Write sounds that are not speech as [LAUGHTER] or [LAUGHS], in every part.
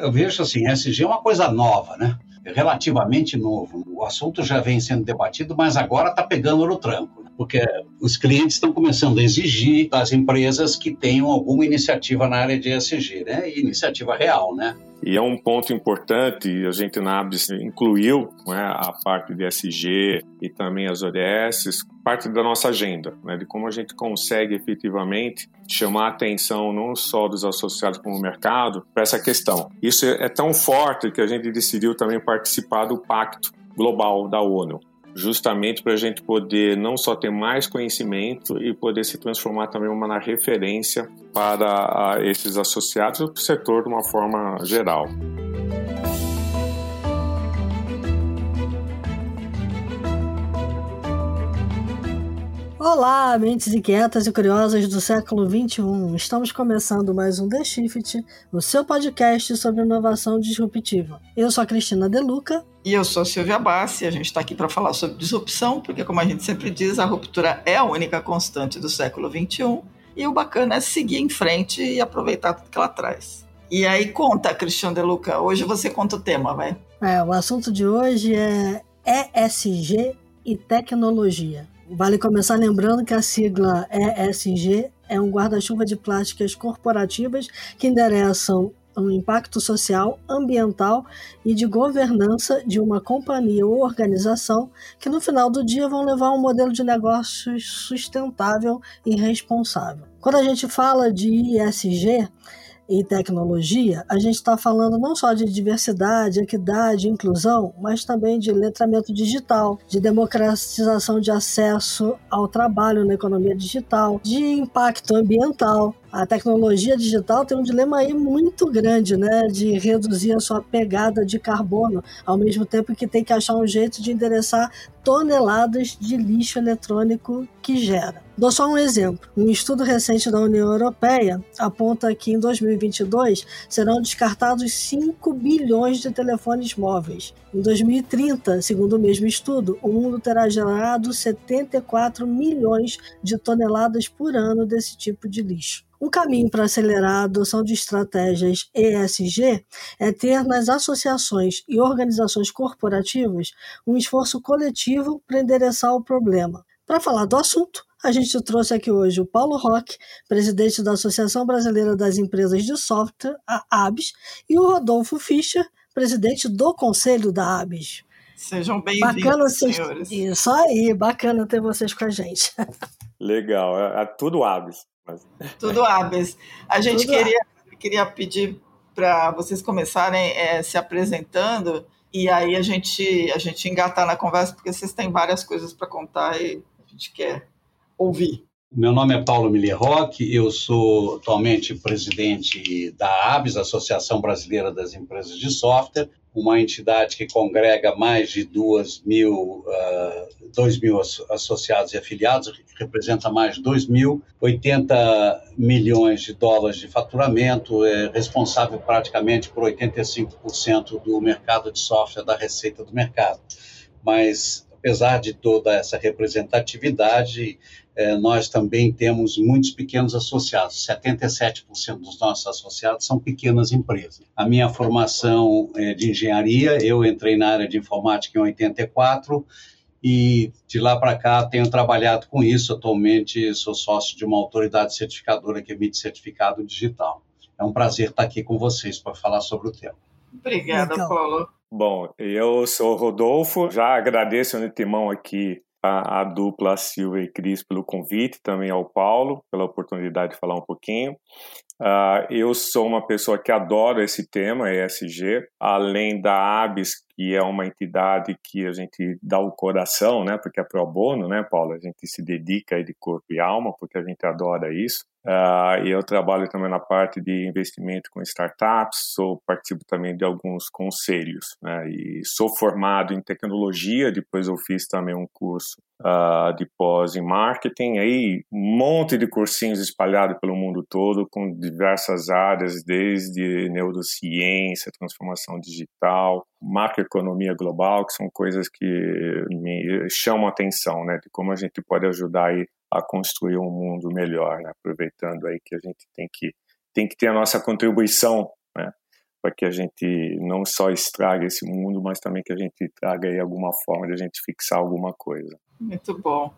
eu vejo assim, SG é uma coisa nova, né? É relativamente novo. O assunto já vem sendo debatido, mas agora está pegando no tranco? Porque os clientes estão começando a exigir das empresas que tenham alguma iniciativa na área de ESG, né? E iniciativa real, né? E é um ponto importante, a gente na ABS incluiu né, a parte de SG e também as ODS, parte da nossa agenda, né, de como a gente consegue efetivamente chamar a atenção não só dos associados como o mercado para essa questão. Isso é tão forte que a gente decidiu também participar do Pacto Global da ONU justamente para a gente poder não só ter mais conhecimento e poder se transformar também uma referência para esses associados e para o setor de uma forma geral. Olá, mentes inquietas e curiosas do século XXI. Estamos começando mais um The Shift, o seu podcast sobre inovação disruptiva. Eu sou a Cristina Deluca. E eu sou a Silvia Bassi. A gente está aqui para falar sobre disrupção, porque, como a gente sempre diz, a ruptura é a única constante do século XXI. E o bacana é seguir em frente e aproveitar tudo que ela traz. E aí, conta, Cristiano Deluca. Hoje você conta o tema, vai. É, o assunto de hoje é ESG e tecnologia. Vale começar lembrando que a sigla ESG é um guarda-chuva de plásticas corporativas que endereçam o impacto social, ambiental e de governança de uma companhia ou organização que no final do dia vão levar um modelo de negócios sustentável e responsável. Quando a gente fala de ESG, e tecnologia, a gente está falando não só de diversidade, equidade, inclusão, mas também de letramento digital, de democratização de acesso ao trabalho na economia digital, de impacto ambiental, a tecnologia digital tem um dilema aí muito grande, né, de reduzir a sua pegada de carbono, ao mesmo tempo que tem que achar um jeito de endereçar toneladas de lixo eletrônico que gera. Dou só um exemplo. Um estudo recente da União Europeia aponta que em 2022 serão descartados 5 bilhões de telefones móveis. Em 2030, segundo o mesmo estudo, o mundo terá gerado 74 milhões de toneladas por ano desse tipo de lixo. Um caminho para acelerar a adoção de estratégias ESG é ter nas associações e organizações corporativas um esforço coletivo para endereçar o problema. Para falar do assunto, a gente trouxe aqui hoje o Paulo Roque, presidente da Associação Brasileira das Empresas de Software, a ABS, e o Rodolfo Fischer, presidente do Conselho da ABS. Sejam bem-vindos, senhores. Isso aí, bacana ter vocês com a gente. Legal, é, é tudo ABS. Tudo hábeis. A gente queria, queria pedir para vocês começarem é, se apresentando e aí a gente, a gente engatar na conversa, porque vocês têm várias coisas para contar e a gente quer ouvir. Meu nome é Paulo Miller Roque, eu sou atualmente presidente da ABS, Associação Brasileira das Empresas de Software, uma entidade que congrega mais de 2 mil, uh, 2 mil associados e afiliados, representa mais de 2.080 milhões de dólares de faturamento, é responsável praticamente por 85% do mercado de software, da receita do mercado. Mas, apesar de toda essa representatividade, é, nós também temos muitos pequenos associados. 77% dos nossos associados são pequenas empresas. A minha formação é de engenharia, eu entrei na área de informática em 84 e de lá para cá tenho trabalhado com isso. Atualmente sou sócio de uma autoridade certificadora que emite certificado digital. É um prazer estar aqui com vocês para falar sobre o tema. Obrigada, Paulo. Bom, eu sou o Rodolfo, já agradeço o Timão aqui a, a, dupla Silvia e Cris pelo convite, também ao Paulo pela oportunidade de falar um pouquinho. Uh, eu sou uma pessoa que adora esse tema, ESG, além da ABS, que é uma entidade que a gente dá o coração, né, porque é pro bono, né, Paulo? A gente se dedica de corpo e alma, porque a gente adora isso. Uh, eu trabalho também na parte de investimento com startups, sou participo também de alguns conselhos, né, e sou formado em tecnologia, depois eu fiz também um curso uh, de pós em marketing, aí um monte de cursinhos espalhados pelo mundo todo, com diversas áreas, desde neurociência, transformação digital, macroeconomia global, que são coisas que me chamam a atenção, né, de como a gente pode ajudar aí a construir um mundo melhor, né, aproveitando aí que a gente tem que tem que ter a nossa contribuição, né, para que a gente não só estrague esse mundo, mas também que a gente traga aí alguma forma de a gente fixar alguma coisa. Muito bom.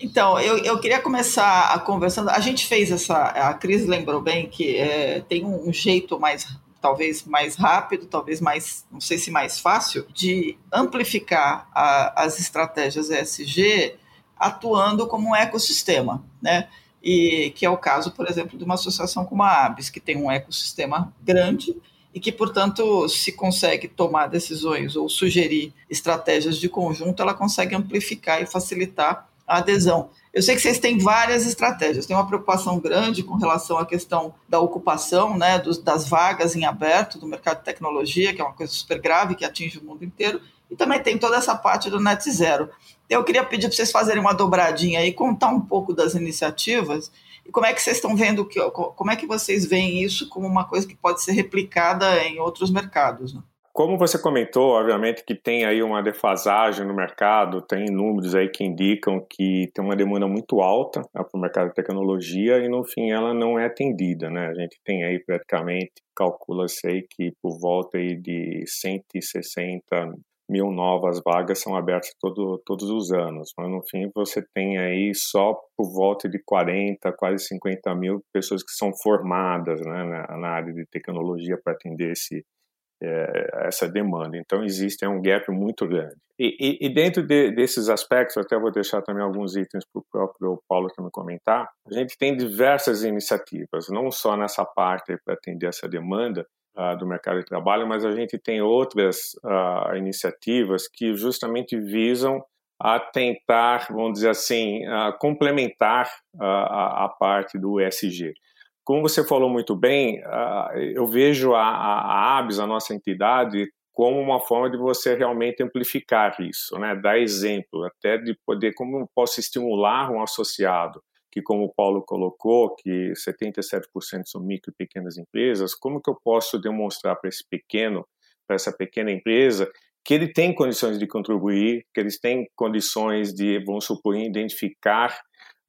Então, eu, eu queria começar a conversando. A gente fez essa. A Cris lembrou bem que é, tem um, um jeito mais talvez mais rápido, talvez mais, não sei se mais fácil, de amplificar a, as estratégias ESG atuando como um ecossistema, né? E que é o caso, por exemplo, de uma associação como a ABS, que tem um ecossistema grande e que, portanto, se consegue tomar decisões ou sugerir estratégias de conjunto, ela consegue amplificar e facilitar a adesão. Eu sei que vocês têm várias estratégias, tem uma preocupação grande com relação à questão da ocupação, né, dos, das vagas em aberto do mercado de tecnologia, que é uma coisa super grave que atinge o mundo inteiro, e também tem toda essa parte do net zero. Eu queria pedir para vocês fazerem uma dobradinha e contar um pouco das iniciativas e como é que vocês estão vendo que, como é que vocês veem isso como uma coisa que pode ser replicada em outros mercados? Né? Como você comentou, obviamente que tem aí uma defasagem no mercado, tem números aí que indicam que tem uma demanda muito alta né, para o mercado de tecnologia e no fim ela não é atendida, né? A gente tem aí praticamente, calcula-se aí que por volta aí de 160 mil novas vagas são abertas todo, todos os anos, mas no fim você tem aí só por volta de 40, quase 50 mil pessoas que são formadas né, na, na área de tecnologia para atender esse, é, essa demanda. Então existe é um gap muito grande. E, e, e dentro de, desses aspectos, até vou deixar também alguns itens para o próprio Paulo também comentar. A gente tem diversas iniciativas, não só nessa parte para atender essa demanda, Uh, do mercado de trabalho, mas a gente tem outras uh, iniciativas que justamente visam a tentar, vamos dizer assim, uh, complementar a, a, parte do ESG. Como você falou muito bem, eu vejo a, a, a ABS, a nossa entidade, como uma forma de você realmente amplificar isso, né? dar exemplo, até de poder, como eu posso estimular um associado, que como o Paulo colocou, que 77% são micro e pequenas empresas, como que eu posso demonstrar para esse pequeno, para essa pequena empresa, que ele tem condições de contribuir, que eles têm condições de, vamos supor, identificar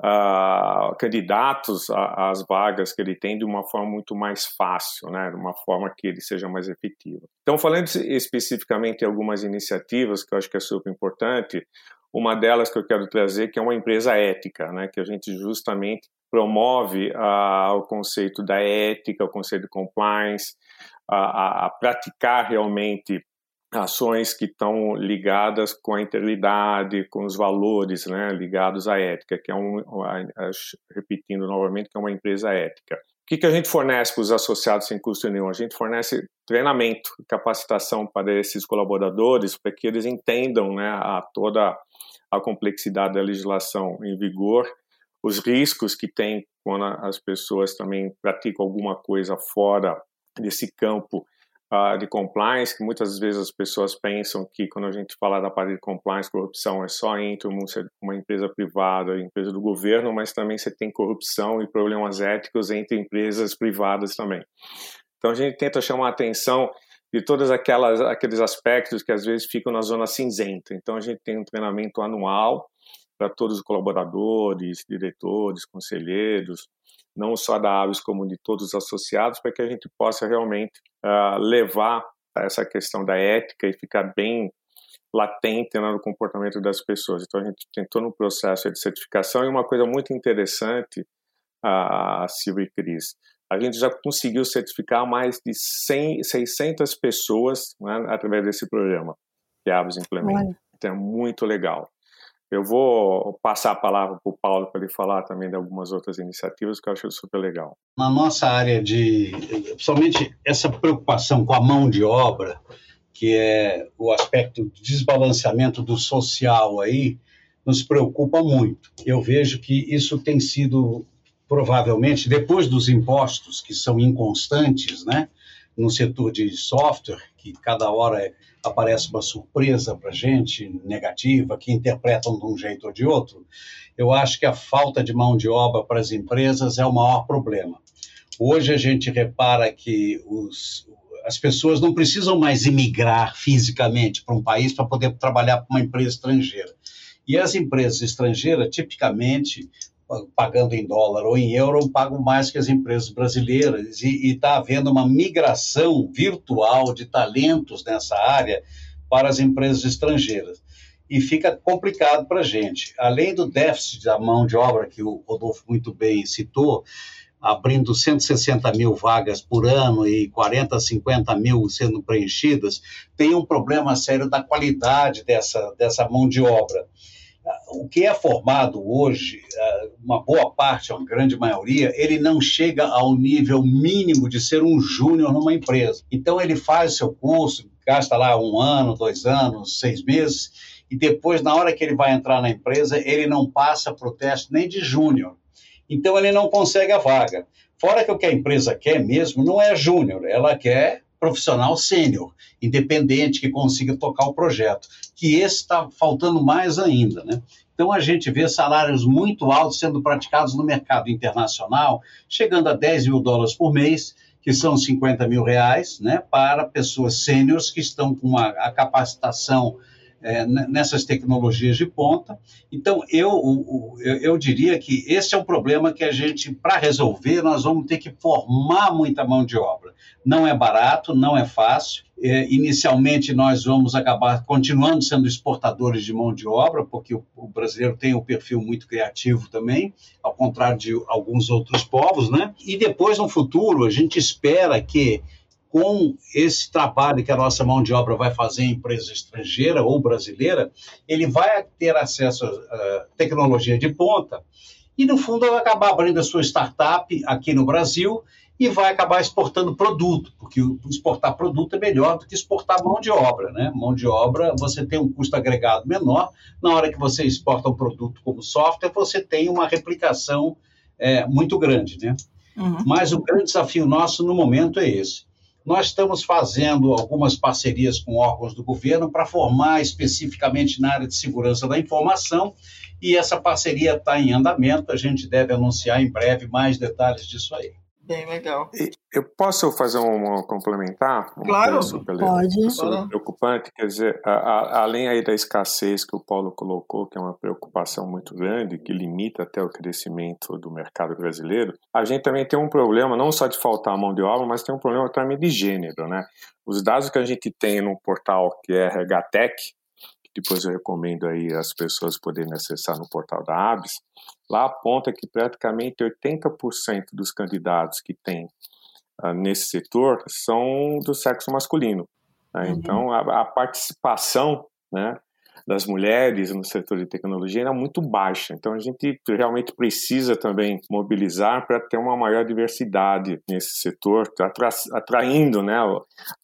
uh, candidatos às vagas que ele tem de uma forma muito mais fácil, né, de uma forma que ele seja mais efetivo. Então, falando especificamente em algumas iniciativas que eu acho que é super importante, uma delas que eu quero trazer que é uma empresa ética, né, que a gente justamente promove o conceito da ética, o conceito de compliance, a, a praticar realmente ações que estão ligadas com a integridade, com os valores, né, ligados à ética, que é um, repetindo novamente, que é uma empresa ética. O que, que a gente fornece para os associados sem custo nenhum? A gente fornece treinamento, capacitação para esses colaboradores, para que eles entendam né, a toda a complexidade da legislação em vigor, os riscos que tem quando as pessoas também praticam alguma coisa fora desse campo uh, de compliance, que muitas vezes as pessoas pensam que quando a gente fala da parte de compliance, corrupção é só entre uma empresa privada e empresa do governo, mas também você tem corrupção e problemas éticos entre empresas privadas também. Então a gente tenta chamar a atenção de todos aquelas aqueles aspectos que às vezes ficam na zona cinzenta. Então a gente tem um treinamento anual para todos os colaboradores, diretores, conselheiros, não só da Aves como de todos os associados, para que a gente possa realmente uh, levar essa questão da ética e ficar bem latente né, no comportamento das pessoas. Então a gente tentou no processo de certificação e uma coisa muito interessante, a uh, Silvia e Cris, a gente já conseguiu certificar mais de 100, 600 pessoas né, através desse programa que a Aves implementa. Então é muito legal. Eu vou passar a palavra para o Paulo para ele falar também de algumas outras iniciativas que eu acho super legal. Na nossa área de, principalmente essa preocupação com a mão de obra, que é o aspecto de desbalanceamento do social aí, nos preocupa muito. Eu vejo que isso tem sido provavelmente depois dos impostos que são inconstantes, né, no setor de software, que cada hora é aparece uma surpresa para a gente, negativa, que interpretam de um jeito ou de outro, eu acho que a falta de mão de obra para as empresas é o maior problema. Hoje a gente repara que os, as pessoas não precisam mais imigrar fisicamente para um país para poder trabalhar para uma empresa estrangeira. E as empresas estrangeiras, tipicamente, pagando em dólar ou em euro, pagam mais que as empresas brasileiras. E está havendo uma migração virtual de talentos nessa área para as empresas estrangeiras. E fica complicado para a gente. Além do déficit da mão de obra, que o Rodolfo muito bem citou, abrindo 160 mil vagas por ano e 40, 50 mil sendo preenchidas, tem um problema sério da qualidade dessa, dessa mão de obra o que é formado hoje, é, uma boa parte, uma grande maioria, ele não chega ao nível mínimo de ser um júnior numa empresa. Então, ele faz seu curso, gasta lá um ano, dois anos, seis meses, e depois, na hora que ele vai entrar na empresa, ele não passa para o teste nem de júnior. Então, ele não consegue a vaga. Fora que o que a empresa quer mesmo não é júnior, ela quer profissional sênior, independente, que consiga tocar o projeto, que esse está faltando mais ainda, né? Então a gente vê salários muito altos sendo praticados no mercado internacional, chegando a 10 mil dólares por mês, que são 50 mil reais, né, para pessoas sêniores que estão com a, a capacitação é, nessas tecnologias de ponta. Então, eu, eu, eu, diria que esse é um problema que a gente, para resolver, nós vamos ter que formar muita mão de obra. Não é barato, não é fácil. É, inicialmente, nós vamos acabar continuando sendo exportadores de mão de obra, porque o, o brasileiro tem um perfil muito criativo também, ao contrário de alguns outros povos, né? E depois, no futuro, a gente espera que com esse trabalho que a nossa mão de obra vai fazer em empresa estrangeira ou brasileira, ele vai ter acesso a tecnologia de ponta e, no fundo, vai acabar abrindo a sua startup aqui no Brasil e vai acabar exportando produto, porque exportar produto é melhor do que exportar mão de obra, né? Mão de obra, você tem um custo agregado menor, na hora que você exporta um produto como software, você tem uma replicação é, muito grande, né? Uhum. Mas o grande desafio nosso no momento é esse nós estamos fazendo algumas parcerias com órgãos do governo para formar especificamente na área de segurança da informação, e essa parceria está em andamento. A gente deve anunciar em breve mais detalhes disso aí. Bem legal. Eu posso fazer um, um complementar? Claro, pode. Sobre preocupante, quer dizer, a, a, além aí da escassez que o Paulo colocou, que é uma preocupação muito grande, que limita até o crescimento do mercado brasileiro, a gente também tem um problema, não só de faltar mão de obra, mas tem um problema também de gênero, né? Os dados que a gente tem no portal que é RHTech, depois eu recomendo aí as pessoas poderem acessar no portal da ABS, lá aponta que praticamente 80% dos candidatos que tem uh, nesse setor são do sexo masculino. Né? Uhum. Então, a, a, participação né, das mulheres no setor de tecnologia era muito baixa. Então, a gente realmente precisa também mobilizar para ter uma maior diversidade nesse setor, atra, atraindo né,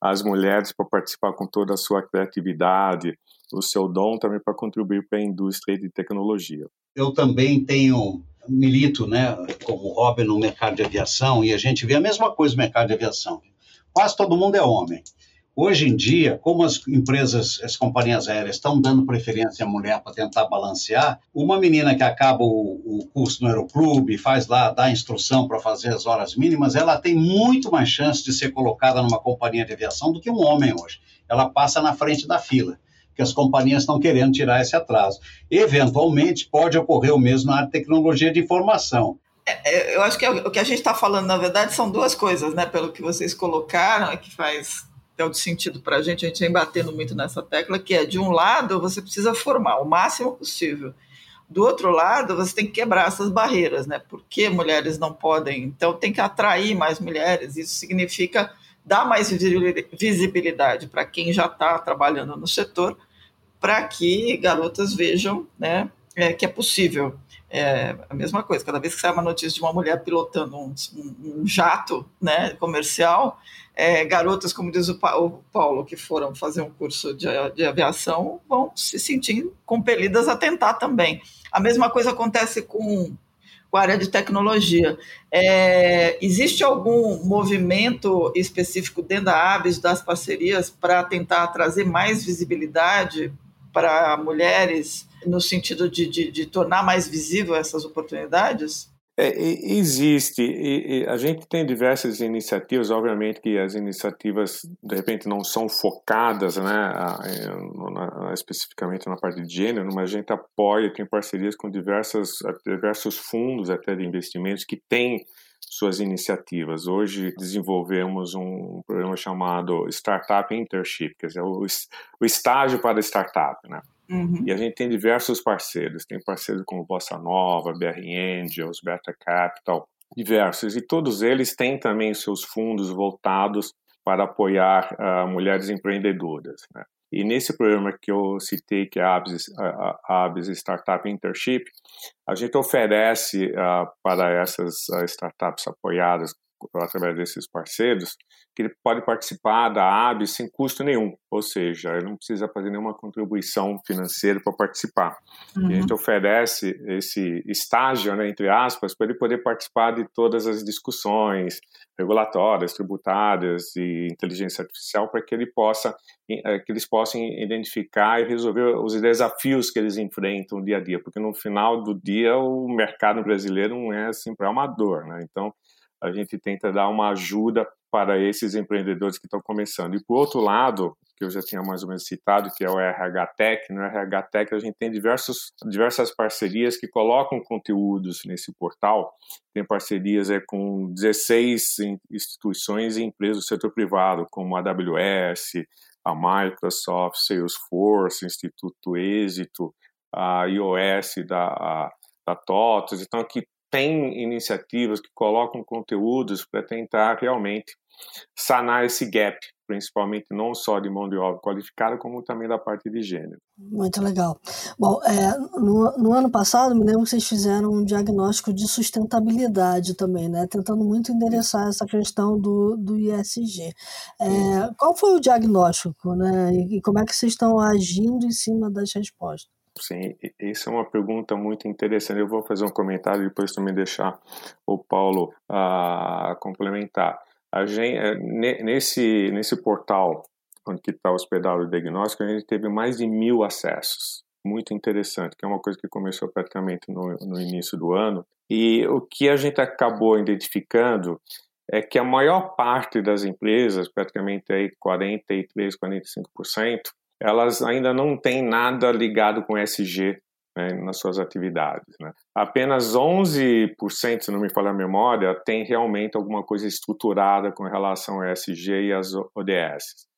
as mulheres para participar com toda a sua criatividade, o seu dom também para contribuir para a indústria de tecnologia. Eu também tenho milito, né, como hobby no mercado de aviação e a gente vê a mesma coisa no mercado de aviação. Quase todo mundo é homem. Hoje em dia, como as empresas, as companhias aéreas estão dando preferência à mulher para tentar balancear, uma menina que acaba o, o curso no aeroclube, faz lá, dá instrução para fazer as horas mínimas, ela tem muito mais chance de ser colocada numa companhia de aviação do que um homem hoje. Ela passa na frente da fila que as companhias estão querendo tirar esse atraso. Eventualmente, pode ocorrer o mesmo na área de tecnologia de informação. É, é eu acho que é o que a gente está falando, na verdade, são duas coisas, né? Pelo que vocês colocaram, que faz é o sentido para a gente, a gente vem batendo muito nessa tecla, que é, de um lado, você precisa formar o máximo possível. Do outro lado, você tem que quebrar essas barreiras, né? Por que mulheres não podem? Então, tem que atrair mais mulheres. Isso significa dar mais visibilidade para quem já está trabalhando no setor, para que garotas vejam né, é, que é possível. É a mesma coisa, cada vez que sai uma notícia de uma mulher pilotando um, um, jato né, comercial, é, garotas, como diz o, o, Paulo, que foram fazer um curso de, de aviação, vão se sentir compelidas a tentar também. A mesma coisa acontece com com a área de tecnologia. É, existe algum movimento específico dentro da ABS, das parcerias, para tentar trazer mais visibilidade para mulheres, no sentido de, de, de tornar mais visível essas oportunidades? É, existe. E, e a gente tem diversas iniciativas, obviamente que as iniciativas, de repente, não são focadas né, na, especificamente na parte de gênero, mas a gente apoia, tem parcerias com diversas, diversos fundos até de investimentos que têm suas iniciativas. Hoje desenvolvemos um programa chamado Startup Internship, quer dizer, o, o estágio para startup, né? Uhum. E a gente tem diversos parceiros, tem parceiros como Bossa Nova, BR Angels, Beta Capital, diversos, e todos eles têm também seus fundos voltados para apoiar uh, mulheres empreendedoras. Né? E nesse programa que eu citei, que é a ABS, a ABS Startup Internship, a gente oferece uh, para essas uh, startups apoiadas através desses parceiros, que ele pode participar da AB sem custo nenhum, ou seja, ele não precisa fazer nenhuma contribuição financeira para participar. Uhum. a gente oferece esse estágio, né, entre aspas, para ele poder participar de todas as discussões regulatórias, tributárias e inteligência artificial, para que ele possa, eh, que eles possam identificar e resolver os desafios que eles enfrentam dia a dia, porque no final do dia o mercado brasileiro não é assim para amador, né? Então a gente tenta dar uma ajuda para esses empreendedores que estão começando. E por outro lado, que eu já tinha mais ou menos citado, que é o RH Tech, no RH Tech a gente tem diversos, diversas parcerias que colocam conteúdos nesse portal. Tem parcerias é, com 16 instituições e empresas do setor privado, como a AWS, a Microsoft, Salesforce, Instituto Êxito, a iOS da, a, da TOTOS. Então, aqui tem iniciativas que colocam conteúdos para tentar realmente sanar esse gap, principalmente não só de mão de obra qualificada, como também da parte de gênero. Muito legal. Bom, é, no, no, ano passado, me lembro que vocês fizeram um diagnóstico de sustentabilidade também, né? Tentando muito endereçar essa questão do, do ISG. É, qual foi o diagnóstico, né? E, e como é que vocês estão agindo em cima das respostas? Sim, isso é uma pergunta muito interessante. Eu vou fazer um comentário depois também deixar o Paulo uh, complementar. A gente, eh, nesse, nesse portal onde está hospedado o diagnóstico, a gente teve mais de mil acessos. Muito interessante, que é uma coisa que começou praticamente no, no início do ano. E o que a gente acabou identificando é que a maior parte das empresas, praticamente aí 43, 45%, elas ainda não têm nada ligado com SG né, nas suas atividades. Né? Apenas 11%, se não me falha a memória, tem realmente alguma coisa estruturada com relação ao SG e às ODS.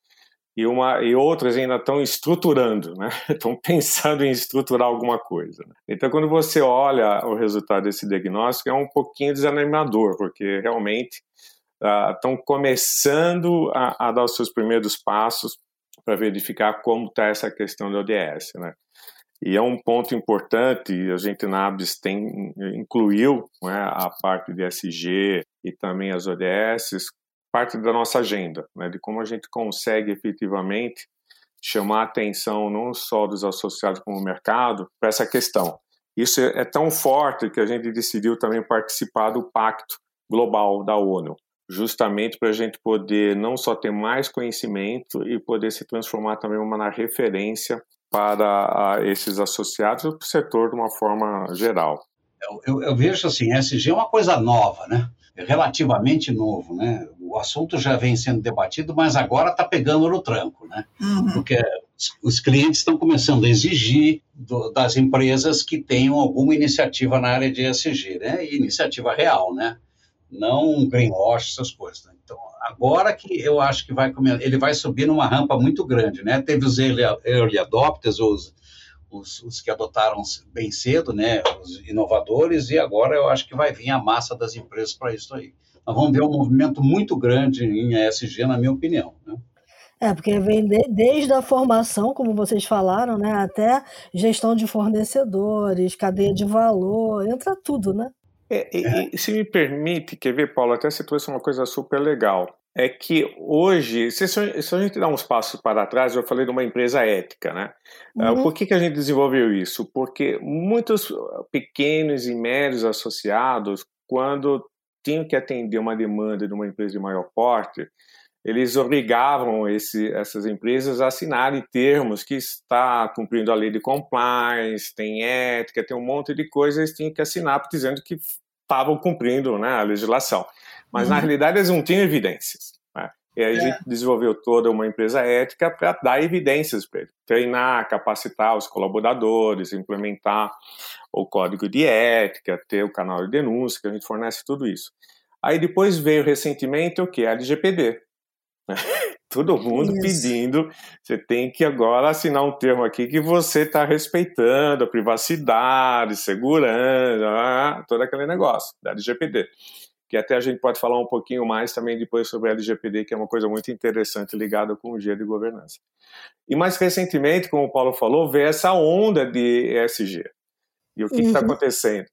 E, uma, e outras ainda estão estruturando, né? [LAUGHS] estão pensando em estruturar alguma coisa. Né? Então, quando você olha o resultado desse diagnóstico, é um pouquinho desanimador, porque realmente estão começando a, a dar os seus primeiros passos para verificar como está essa questão do ODS, né? E é um ponto importante, a gente na ABS tem, incluiu né, a parte de SG e também as ODS, parte da nossa agenda, né, de como a gente consegue efetivamente chamar a atenção não só dos associados como o mercado para essa questão. Isso é, é tão forte que a gente decidiu também participar do Pacto Global da ONU, justamente para a gente poder não só ter mais conhecimento e poder se transformar também uma referência para esses associados e para o setor de uma forma geral. Eu, eu, eu, vejo assim, SG é uma coisa nova, né? É relativamente novo, né? O assunto já vem sendo debatido, mas agora está pegando no tranco, né? Uhum. Porque os clientes estão começando a exigir do, das empresas que tenham alguma iniciativa na área de ESG, né? E iniciativa real, né? Não greenwash, essas coisas. Né? Então, agora que eu acho que vai ele vai subir numa rampa muito grande, né? Teve os early, early adopters, os, os, os, que adotaram bem cedo, né? Os inovadores, e agora eu acho que vai vir a massa das empresas para isso aí. Nós vamos ver um movimento muito grande em ESG, na minha opinião, né? É, porque vem de, desde a formação, como vocês falaram, né, até gestão de fornecedores, cadeia de valor, entra tudo, né? É, é. E, se me permite, quer ver, Paulo, até você trouxe uma coisa super legal. É que hoje, se, se a gente dá uns passos para trás, eu falei de uma empresa ética, né? Ah, uhum. Por que, que a gente desenvolveu isso? Porque muitos pequenos e médios associados, quando tinham que atender uma demanda de uma empresa de maior porte, eles obrigavam esse, essas empresas a assinarem termos que está cumprindo a lei de compliance, tem ética, tem um monte de coisas, eles tinham que assinar dizendo que estavam cumprindo né, a legislação. Mas, uhum. na realidade, eles não tinham evidências. Né? E aí é. a gente desenvolveu toda uma empresa ética para dar evidências para ele. Treinar, capacitar os colaboradores, implementar o código de ética, ter o canal de denúncia, que a gente fornece tudo isso. Aí depois veio recentemente o que? A LGPD. [LAUGHS] Todo mundo Isso. pedindo, você tem que agora assinar um termo aqui que você está respeitando a privacidade, segurança, todo aquele negócio da LGPD. Que até a gente pode falar um pouquinho mais também depois sobre a LGPD, que é uma coisa muito interessante ligada com o dia de governança. E mais recentemente, como o Paulo falou, veio essa onda de ESG. E o que está uhum. acontecendo?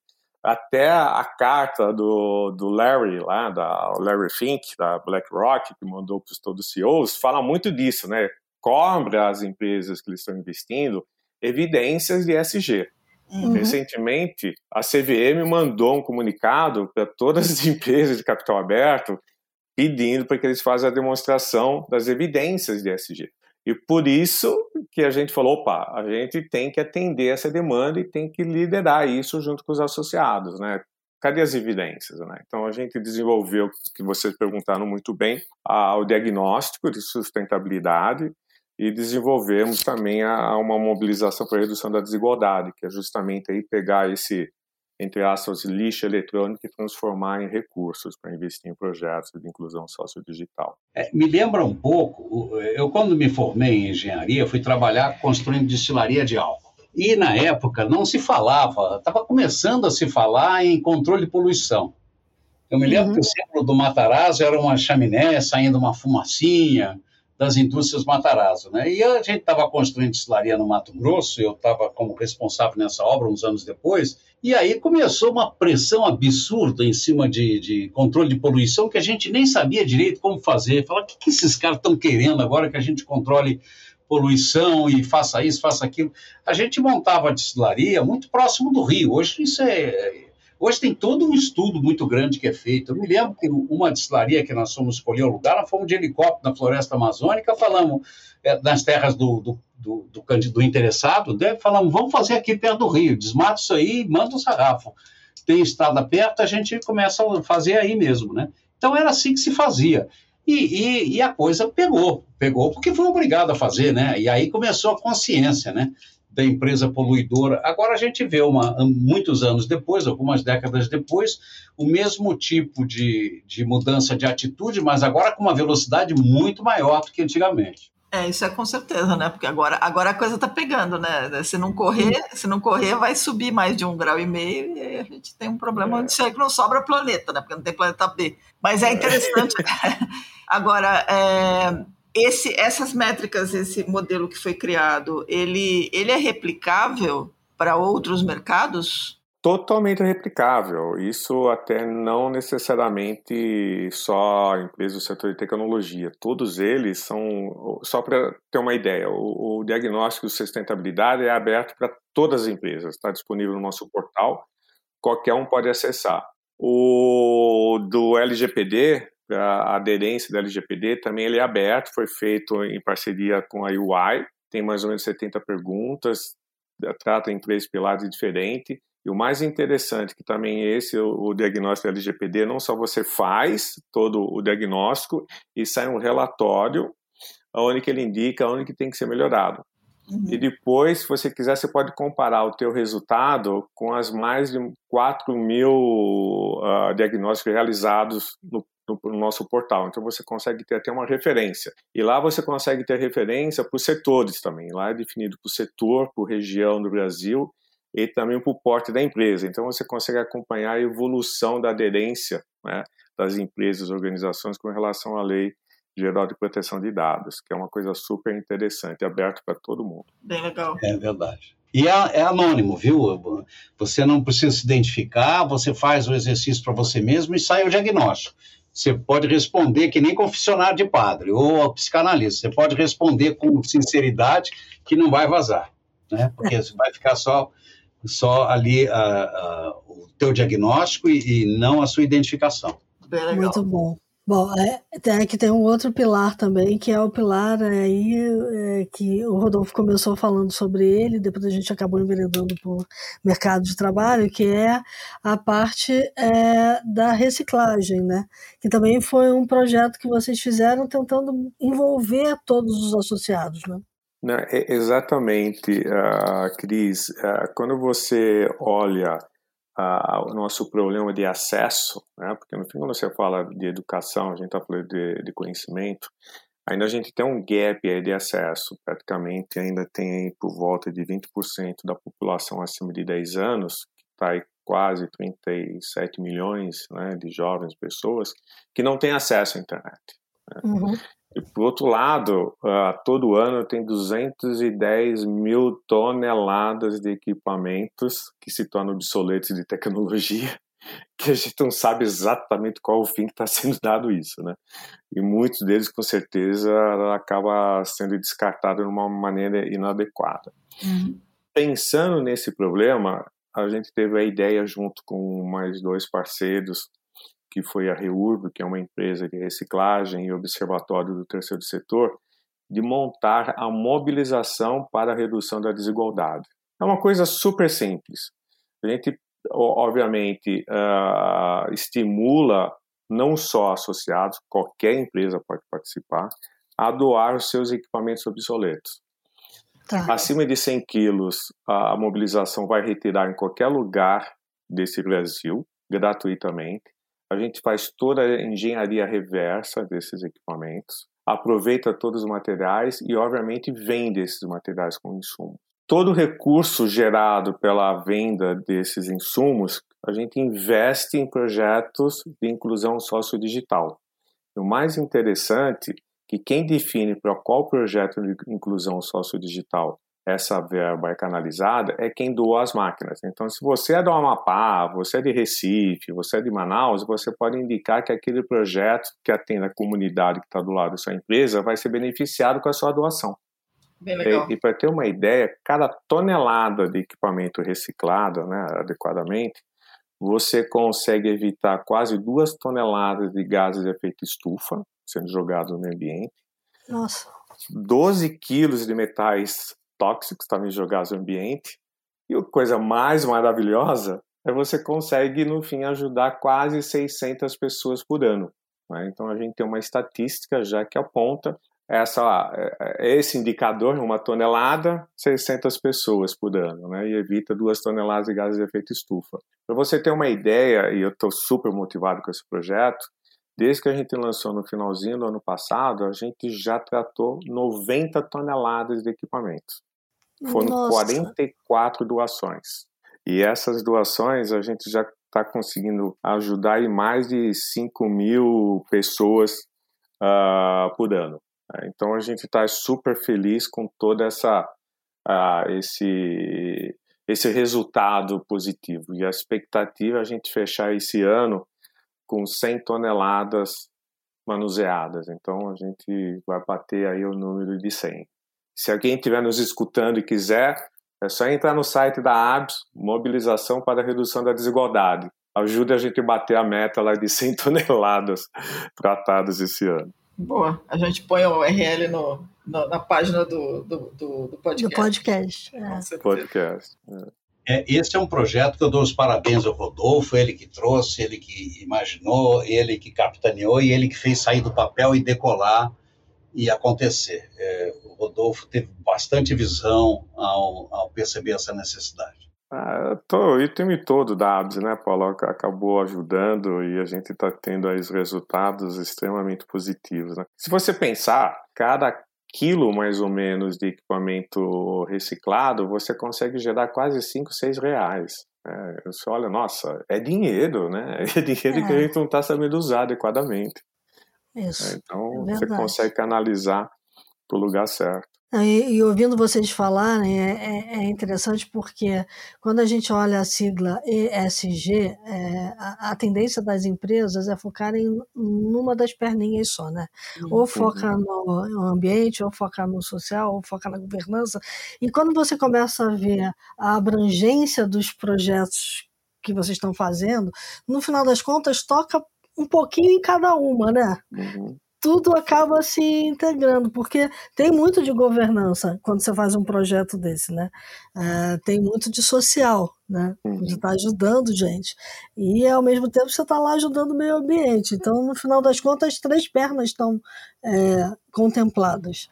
Até a carta do, do Larry, lá, da Larry Fink, da BlackRock, que mandou para todos os CEOs, fala muito disso, né? Cobra as empresas que eles estão investindo evidências de SG. Uhum. Recentemente, a CVM mandou um comunicado para todas as [LAUGHS] empresas de capital aberto pedindo para que eles façam a demonstração das evidências de SG. E por isso que a gente falou, opa, a gente tem que atender essa demanda e tem que liderar isso junto com os associados, né? Cadê as evidências, né? Então a gente desenvolveu, que vocês perguntaram muito bem, a, o diagnóstico de sustentabilidade e desenvolvemos também a, a uma mobilização para a redução da desigualdade, que é justamente aí pegar esse entre aspas, lixo eletrônico e transformar em recursos para investir em projetos de inclusão sociodigital. É, me lembra um pouco, eu quando me formei em engenharia, fui trabalhar construindo destilaria de álcool. E na época não se falava, estava começando a se falar em controle de poluição. Eu me lembro uhum. que o símbolo do Matarazzo era uma chaminé saindo uma fumacinha, das indústrias Matarazzo. Né? E a gente estava construindo destilaria no Mato Grosso, eu estava como responsável nessa obra uns anos depois, e aí começou uma pressão absurda em cima de, de controle de poluição que a gente nem sabia direito como fazer. Falar, o que, que esses caras estão querendo agora que a gente controle poluição e faça isso, faça aquilo? A gente montava a destilaria muito próximo do rio. Hoje isso é Hoje tem todo um estudo muito grande que é feito. Eu me lembro que uma destilaria que nós fomos escolher o lugar, nós fomos de helicóptero na floresta amazônica, falamos é, nas terras do, do, do, do, do interessado, né? falamos, vamos fazer aqui perto do rio, desmata isso aí manda o sarrafo. Tem estrada perto, a gente começa a fazer aí mesmo, né? Então era assim que se fazia. E, e, e, a coisa pegou, pegou porque foi obrigado a fazer, né? E aí começou a consciência, né? Da empresa poluidora. Agora a gente vê, uma, muitos anos depois, algumas décadas depois, o mesmo tipo de, de mudança de atitude, mas agora com uma velocidade muito maior do que antigamente. É, isso é com certeza, né? Porque agora, agora a coisa tá pegando, né? Se não correr, se não correr, vai subir mais de um grau e meio e a gente tem um problema é. onde que não sobra planeta, né? Porque não tem planeta B. Mas é interessante. [LAUGHS] agora, é, esse, essas métricas, esse modelo que foi criado, ele, ele é replicável para outros mercados? Totalmente replicável. Isso até não necessariamente só empresas do setor de tecnologia. Todos eles são, só para ter uma ideia, o, o diagnóstico de sustentabilidade é aberto para todas as empresas. Está disponível no nosso portal, qualquer um pode acessar. O do LGPD, a aderência da LGPD também ele é aberto, foi feito em parceria com a UI, tem mais ou menos 70 perguntas, trata em três pilares diferentes. E o mais interessante que também esse o, diagnóstico da LGPD, não só você faz todo o diagnóstico e sai um relatório onde que ele indica onde que tem que ser melhorado. Uhum. E depois, se você quiser, você pode comparar o teu resultado com as mais de 4 mil uh, diagnósticos realizados no no, no, nosso portal. Então você consegue ter até uma referência. E lá você consegue ter referência por setores também. Lá é definido por setor, por região do Brasil e também por porte da empresa. Então você consegue acompanhar a evolução da aderência né, das empresas, organizações com relação à lei geral de proteção de dados, que é uma coisa super interessante, aberto para todo mundo. Bem legal. É verdade. E é, é, anônimo, viu? Você não precisa se identificar, você faz o exercício para você mesmo e sai o diagnóstico. Você pode responder que nem confessionário de padre ou psicanalista. Você pode responder com sinceridade que não vai vazar, né? Porque vai ficar só só ali uh, uh, o teu diagnóstico e, e, não a sua identificação. Muito bom. Bom, é, que tem um outro pilar também, que é o pilar aí é, que o Rodolfo começou falando sobre ele, depois a gente acabou enveredando por mercado de trabalho, que é a parte é, da reciclagem, né? Que também foi um projeto que vocês fizeram tentando envolver todos os associados, né? Não, é exatamente, uh, Cris. Uh, quando você olha o nosso problema de acesso, né? porque no fim, quando você fala de educação, a gente está falando de, de, conhecimento, ainda a gente tem um gap de acesso, praticamente ainda tem por volta de 20% da população acima de 10 anos, que está aí quase 37 milhões né, de jovens pessoas, que não têm acesso à internet. Né? Uhum. E, por outro lado, uh, todo ano tem 210 mil toneladas de equipamentos que se tornam obsoletos de tecnologia, [LAUGHS] que a gente não sabe exatamente qual o fim que está sendo dado isso, né? E muitos deles, com certeza, acaba sendo descartado de uma maneira inadequada. Uhum. Pensando nesse problema, a gente teve a ideia, junto com mais dois parceiros, que foi a Reurb, que é uma empresa de reciclagem e observatório do terceiro setor, de montar a mobilização para a redução da desigualdade. É uma coisa super simples. A gente, obviamente, uh, estimula não só associados, qualquer empresa pode participar, a doar os seus equipamentos obsoletos. Tá. Acima de 100 quilos, a mobilização vai retirar em qualquer lugar desse Brasil, gratuitamente. A gente faz toda a engenharia reversa desses equipamentos, aproveita todos os materiais e, obviamente, vende esses materiais como insumo. Todo recurso gerado pela venda desses insumos, a gente investe em projetos de inclusão sociodigital. O mais interessante é que quem define para qual projeto de inclusão sociodigital essa verba é canalizada é quem doa as máquinas. Então, se você é do Amapá, você é de Recife, você é de Manaus, você pode indicar que aquele projeto que atende a comunidade que está do lado da sua empresa vai ser beneficiado com a sua doação. Bem legal. E, e para ter uma ideia, cada tonelada de equipamento reciclado né, adequadamente, você consegue evitar quase duas toneladas de gases de efeito estufa sendo jogados no meio ambiente. Nossa. 12 quilos de metais tóxicos também jogados no ambiente. E a coisa mais maravilhosa é você consegue, no fim, ajudar quase 600 pessoas por ano. Né? Então, a gente tem uma estatística já que aponta essa, é, é, esse indicador, uma tonelada, 600 pessoas por ano, né? e evita duas toneladas de gases de efeito estufa. Para você ter uma ideia, e eu estou super motivado com esse projeto, Desde que a gente lançou no finalzinho do ano passado, a gente já tratou 90 toneladas de equipamentos. Foram Nossa. 44 doações. E essas doações a gente já está conseguindo ajudar mais de 5 mil pessoas uh, por ano. Então a gente está super feliz com toda essa uh, esse esse resultado positivo e a expectativa é a gente fechar esse ano com 100 toneladas manuseadas. Então a gente vai bater aí o número de 100. Se alguém estiver nos escutando e quiser, é só entrar no site da ABS, Mobilização para a Redução da Desigualdade. Ajude a gente a bater a meta lá de [LAUGHS] 100 toneladas tratadas esse ano. Boa. A gente põe o URL no, no na página do, do, do, do podcast. Do podcast. É. Podcast. É. É, esse é um projeto que eu dou os parabéns ao Rodolfo, ele que trouxe, ele que imaginou, ele que capitaneou e ele que fez sair do papel e decolar e acontecer. É, Rodolfo teve bastante visão ao, ao perceber essa necessidade. Ah, tô, e o time todo da ABS, né, Paulo, acabou ajudando e a gente está tendo aí os resultados extremamente positivos. Né? Se você pensar, cada quilo mais ou menos de equipamento reciclado, você consegue gerar quase 5, 6 reais. É, você olha, nossa, é dinheiro, né? [LAUGHS] É dinheiro é. que a gente não está sabendo usar adequadamente. Isso. É, então é você consegue canalizar para o lugar certo. E, e, ouvindo vocês falarem, é, é, é, interessante porque quando a gente olha a sigla ESG, é, a, a, tendência das empresas é focar em numa das perninhas só, né? Ou foca no, no ambiente, ou foca no social, ou foca na governança. E quando você começa a ver a abrangência dos projetos que vocês estão fazendo, no final das contas, toca um pouquinho em cada uma, né? Uhum. Tudo acaba se integrando, porque tem muito de governança quando você faz um projeto desse, né? É, tem muito de social, né? Uhum. Você está ajudando gente. E ao mesmo tempo você está lá ajudando o meio ambiente. Então, no final das contas, as três pernas estão é, contempladas.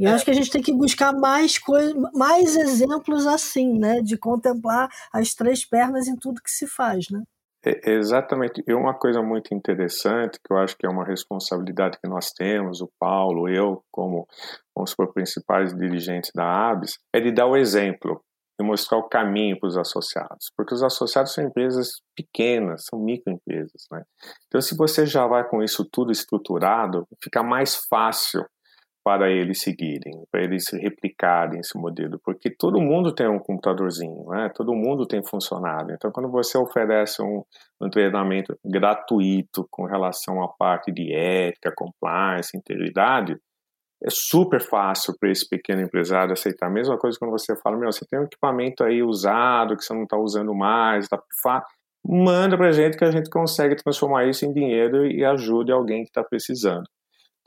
E eu acho que a gente tem que buscar mais, coisa, mais exemplos assim, né? De contemplar as três pernas em tudo que se faz, né? É, exatamente. E uma coisa muito interessante, que eu acho que é uma responsabilidade que nós temos, o Paulo, eu, como, os principais dirigentes da ABS, é de dar o exemplo e mostrar o caminho para os associados. Porque os associados são empresas pequenas, são microempresas. Né? Então, se você já vai com isso tudo estruturado, fica mais fácil para eles seguirem, para eles replicarem esse modelo, porque todo mundo tem um computadorzinho, né? todo mundo tem funcionário. Então, quando você oferece um, um treinamento gratuito com relação à parte de ética, compliance, integridade, é super fácil para esse pequeno empresário aceitar. A mesma coisa quando você fala, meu, você tem um equipamento aí usado que você não está usando mais, tá, manda para a gente que a gente consegue transformar isso em dinheiro e ajude alguém que está precisando.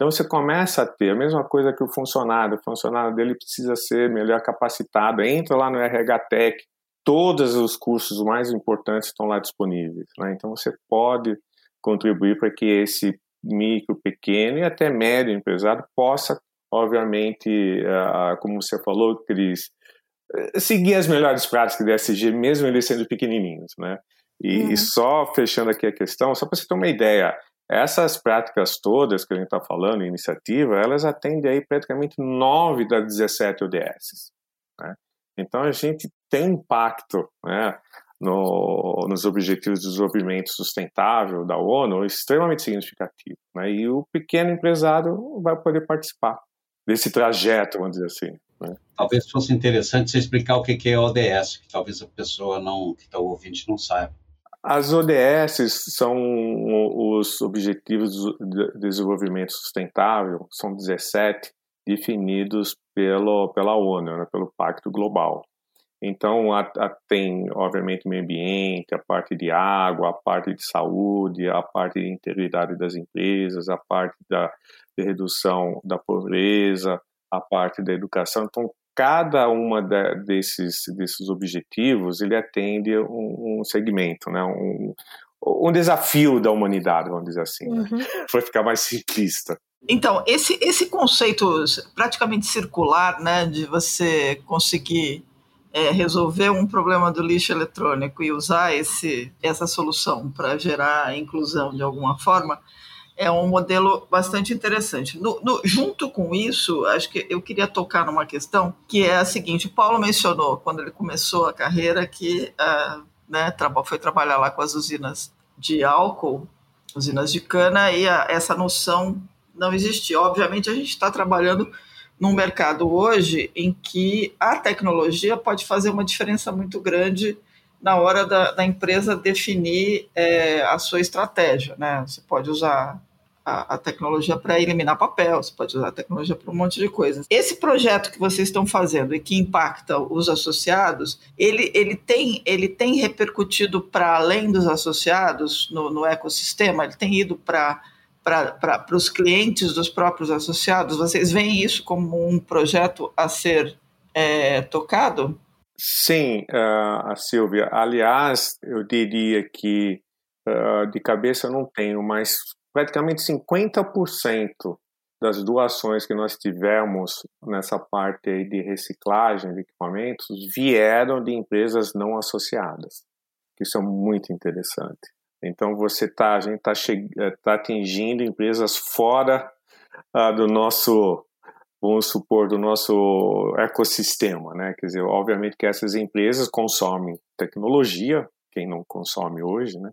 Então você começa a ter a mesma coisa que o funcionário, o funcionário dele precisa ser melhor capacitado, entra lá no RH Tech, todos os cursos mais importantes estão lá disponíveis. Né? Então você pode contribuir para que esse micro, pequeno e até médio empresário possa, obviamente, uh, como você falou, Cris, eh, seguir as melhores práticas da SG, mesmo eles sendo pequenininhos, né? E, uhum. e só fechando aqui a questão, só para você ter uma ideia, essas práticas todas que a gente está falando, iniciativa, elas atendem aí praticamente 9 das 17 ODS. Né? Então a gente tem impacto né, no, nos Objetivos de Desenvolvimento Sustentável da ONU extremamente significativo. Né? E o pequeno empresário vai poder participar desse trajeto, vamos dizer assim. Né? Talvez fosse interessante você explicar o que é ODS, que talvez a pessoa não, que está ouvindo não saiba. As ODS são os Objetivos de Desenvolvimento Sustentável, são 17 definidos pelo, pela ONU, né, pelo Pacto Global. Então, a, a, tem, obviamente, meio ambiente, a parte de água, a parte de saúde, a parte de integridade das empresas, a parte da de redução da pobreza, a parte da educação. Então, cada uma de, desses, desses objetivos ele atende um, um segmento, né? um, um desafio da humanidade, vamos dizer assim, né? uhum. [LAUGHS] né? para ficar mais simplista. Então, esse, esse conceito praticamente circular, né, de você conseguir é, resolver um problema do lixo eletrônico e usar esse, essa solução para gerar inclusão de alguma forma, é um modelo bastante interessante. No, no, junto com isso, acho que eu queria tocar numa questão que é a seguinte: o Paulo mencionou quando ele começou a carreira que uh, né, foi trabalhar lá com as usinas de álcool, usinas de cana, e a, essa noção não existia. Obviamente, a gente está trabalhando num mercado hoje em que a tecnologia pode fazer uma diferença muito grande na hora da, da empresa definir é, a sua estratégia. Né? Você pode usar a, a tecnologia para eliminar papel, você pode usar a tecnologia para um monte de coisas. Esse projeto que vocês estão fazendo e que impacta os associados, ele, ele, tem, ele tem repercutido para além dos associados no, no ecossistema? Ele tem ido para para os clientes dos próprios associados? Vocês veem isso como um projeto a ser é, tocado? Sim, uh, a Silvia. Aliás, eu diria que uh, de cabeça não tenho, mas praticamente 50% das doações que nós tivemos nessa parte de reciclagem de equipamentos vieram de empresas não associadas. Isso é muito interessante. Então você tá, a gente está tá atingindo empresas fora uh, do nosso vamos supor, do nosso ecossistema, né? Quer dizer, obviamente que essas empresas consomem tecnologia, quem não consome hoje, né?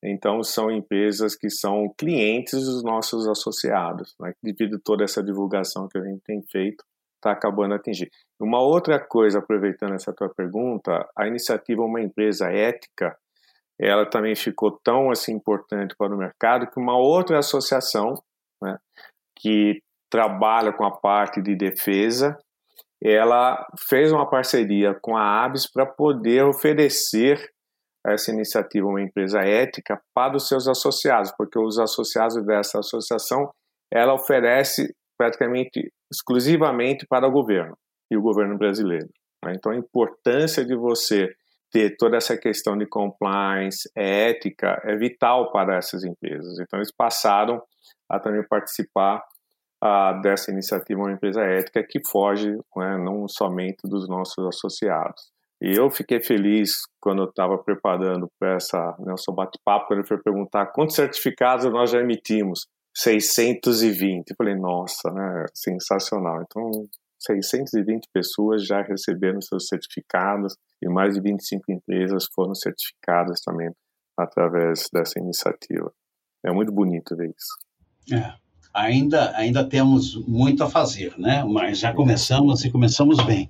Então, são empresas que são clientes dos nossos associados, né? devido a toda essa divulgação que a gente tem feito, está acabando a atingir. Uma outra coisa, aproveitando essa tua pergunta, a iniciativa Uma Empresa Ética, ela também ficou tão assim importante para o mercado que uma outra associação, né, que trabalha com a parte de defesa, ela fez uma parceria com a ABS para poder oferecer essa iniciativa uma empresa ética para os seus associados, porque os associados dessa associação ela oferece praticamente exclusivamente para o governo e o governo brasileiro. Né? Então a importância de você ter toda essa questão de compliance, ética, é vital para essas empresas. Então eles passaram a também participar uh, dessa iniciativa uma empresa ética que foge né, não somente dos nossos associados. E eu fiquei feliz quando eu estava preparando para essa nosso né, bate-papo, quando ele foi perguntar quantos certificados nós já emitimos. 620. Eu falei, nossa, né? Sensacional. Então, 620 pessoas já receberam seus certificados e mais de 25 empresas foram certificadas também através dessa iniciativa. É muito bonito ver isso. É. Ainda, ainda temos muito a fazer, né? Mas já começamos e começamos bem.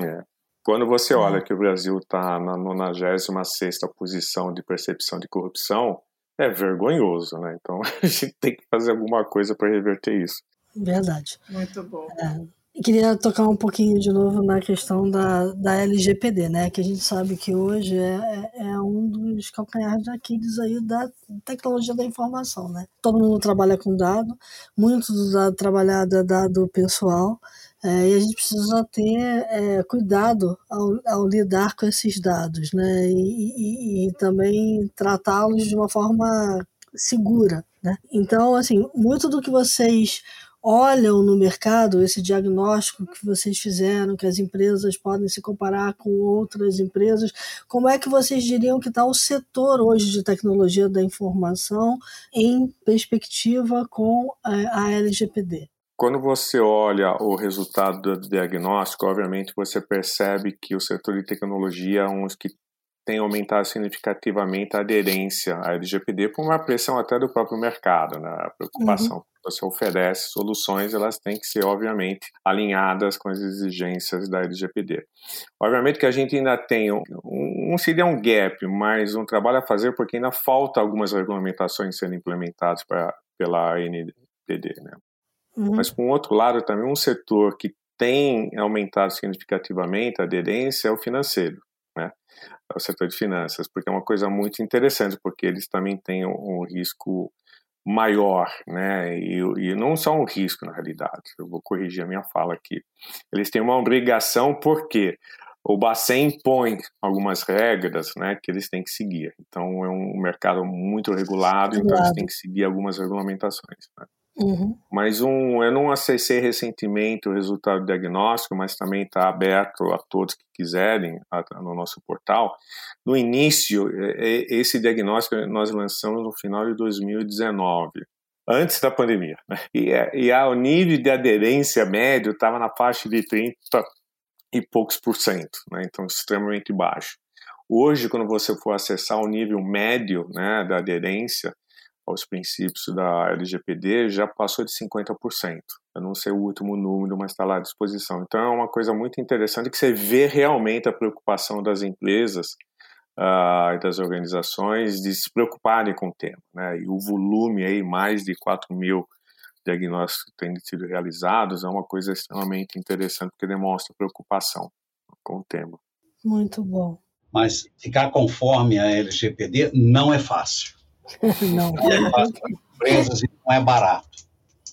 É. Quando você olha que o Brasil está na 96 posição de percepção de corrupção, é vergonhoso, né? Então [LAUGHS] a gente tem que fazer alguma coisa para reverter isso. Verdade. Muito bom. É. Queria tocar um pouquinho de novo na questão da, da LGPD, né? Que a gente sabe que hoje é, é, é um dos calcanhares de Aquiles aí da tecnologia da informação, né? Todo mundo trabalha com dado, muito do dado trabalhado é dado pessoal, é, e a gente precisa ter é, cuidado ao, ao, lidar com esses dados, né? E, e, e também tratá-los de uma forma segura, né? Então, assim, muito do que vocês olham no mercado esse diagnóstico que vocês fizeram, que as empresas podem se comparar com outras empresas, como é que vocês diriam que está o setor hoje de tecnologia da informação em perspectiva com a LGPD? Quando você olha o resultado do diagnóstico, obviamente você percebe que o setor de tecnologia é um dos que tem aumentado significativamente a aderência à LGPD por uma pressão até do próprio mercado, né? a preocupação uhum. que você oferece soluções, elas têm que ser, obviamente, alinhadas com as exigências da LGPD. Obviamente que a gente ainda tem, um, um seria um gap, mas um trabalho a fazer porque ainda falta algumas regulamentações sendo implementadas pra, pela ANPD, né? Uhum. Mas, por outro lado, também um setor que tem aumentado significativamente a aderência é o financeiro, né? É o setor de finanças, porque é uma coisa muito interessante, porque eles também têm um, um risco maior, né? E, e, não só um risco, na realidade. Eu vou corrigir a minha fala aqui. Eles têm uma obrigação, porque o Bacen impõe algumas regras, né, que eles têm que seguir. Então, é um mercado muito regulado, então eles têm que seguir algumas regulamentações. Né? Uhum. Mas um, eu não acessei recentemente o resultado do diagnóstico, mas também está aberto a todos que quiserem a, no nosso portal. No início, esse diagnóstico nós lançamos no final de 2019, antes da pandemia. Né? E, é, e o nível de aderência médio estava na faixa de 30 e poucos por cento, né? então extremamente baixo. Hoje, quando você for acessar o nível médio né, da aderência, aos princípios da LGPD já passou de 50%. Eu não sei o último número, mas está lá à disposição. Então é uma coisa muito interessante que você vê realmente a preocupação das empresas uh, e das organizações de se preocuparem com o tema. Né? E o volume aí, mais de 4 mil diagnósticos que têm sido realizados, é uma coisa extremamente interessante porque demonstra preocupação com o tema. Muito bom. Mas ficar conforme a LGPD não é fácil. [LAUGHS] não. empresas não é barato.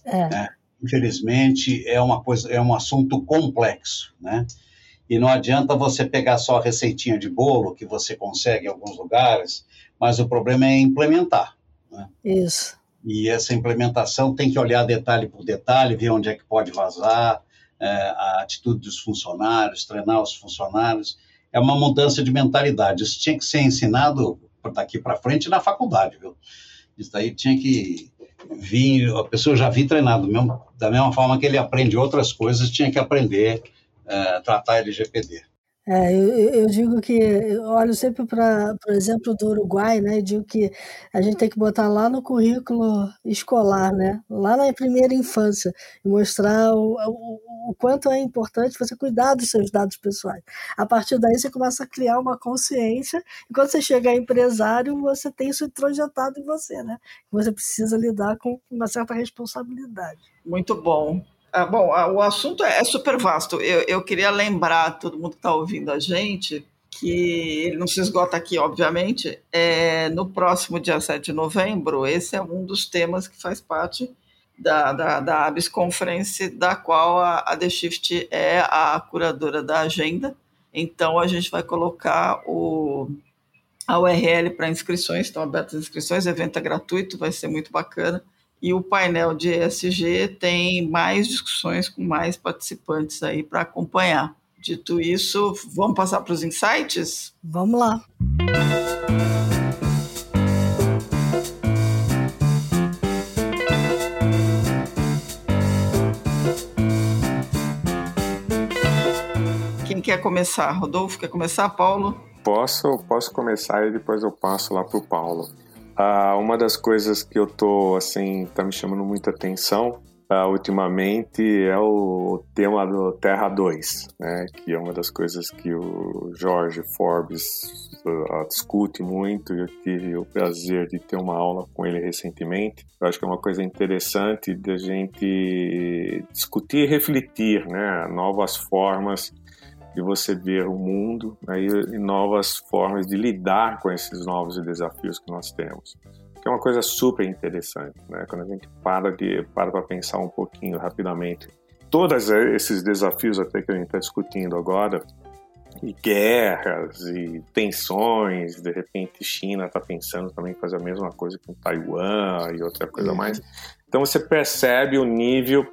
É. Né? Infelizmente, é uma coisa, é um assunto complexo, né? E não adianta você pegar só a receitinha de bolo que você consegue em alguns lugares, mas o problema é implementar. Né? Isso. E essa implementação tem que olhar detalhe por detalhe, ver onde é que pode vazar, é, a atitude dos funcionários, treinar os funcionários. É uma mudança de mentalidade. Isso tinha que ser ensinado daqui para frente na faculdade, viu? Isso daí tinha que vir, a pessoa já vi treinado, mesmo, da mesma forma que ele aprende outras coisas, tinha que aprender uh, tratar LGPD. É, eu, eu, digo que eu olho sempre para, por exemplo, do Uruguai, né? E digo que a gente tem que botar lá no currículo escolar, né? Lá na primeira infância, mostrar o, o quanto é importante você cuidar dos seus dados pessoais. A partir daí você começa a criar uma consciência, e quando você chega a empresário, você tem isso introjetado em você, né? Você precisa lidar com uma certa responsabilidade. Muito bom. Ah, bom, ah, o assunto é, é super vasto. Eu, eu, queria lembrar todo mundo que está ouvindo a gente que ele não se esgota aqui, obviamente, é no próximo dia 7 de novembro. Esse é um dos temas que faz parte da, da, da ABS Conference, da qual a, a The Shift é a curadora da agenda. Então, a gente vai colocar o, a URL para inscrições, estão abertas as inscrições, o evento é gratuito, vai ser muito bacana. E o painel de ESG tem mais discussões com mais participantes aí para acompanhar. Dito isso, vamos passar para os insights? Vamos lá. Quem quer começar? Rodolfo, quer começar? Paulo? Posso, posso começar e depois eu passo lá para o Paulo. Ah, uma das coisas que eu tô assim tá me chamando muita atenção uh, ultimamente é o tema do Terra 2, né? Que é uma das coisas que o Jorge Forbes uh, discute muito. Eu tive o prazer de ter uma aula com ele recentemente. Eu acho que é uma coisa interessante da gente discutir e refletir, né? Novas formas de você ver o mundo né, e novas formas de lidar com esses novos desafios que nós temos que é uma coisa super interessante, né? Quando a gente para de para para pensar um pouquinho rapidamente, todos esses desafios até que a gente está discutindo agora, e guerras e tensões, de repente China está pensando também em fazer a mesma coisa com Taiwan e outra coisa uhum. mais. Então você percebe o nível,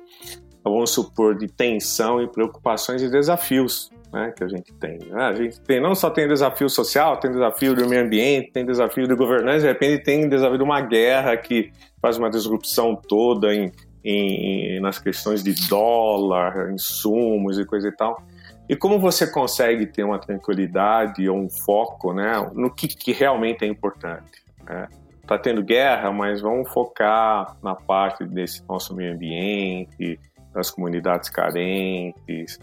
vamos supor, de tensão e preocupações e desafios né, que a gente tem. Né? A gente tem, não só tem desafio social, tem desafio do meio ambiente, tem desafio de governança, de repente tem desafio de uma guerra que faz uma disrupção toda em, em, nas questões de dólar, insumos e coisa e tal. E como você consegue ter uma tranquilidade ou um foco né, no que, que realmente é importante? Né? Tá tendo guerra, mas vamos focar na parte desse nosso meio ambiente, das comunidades carentes,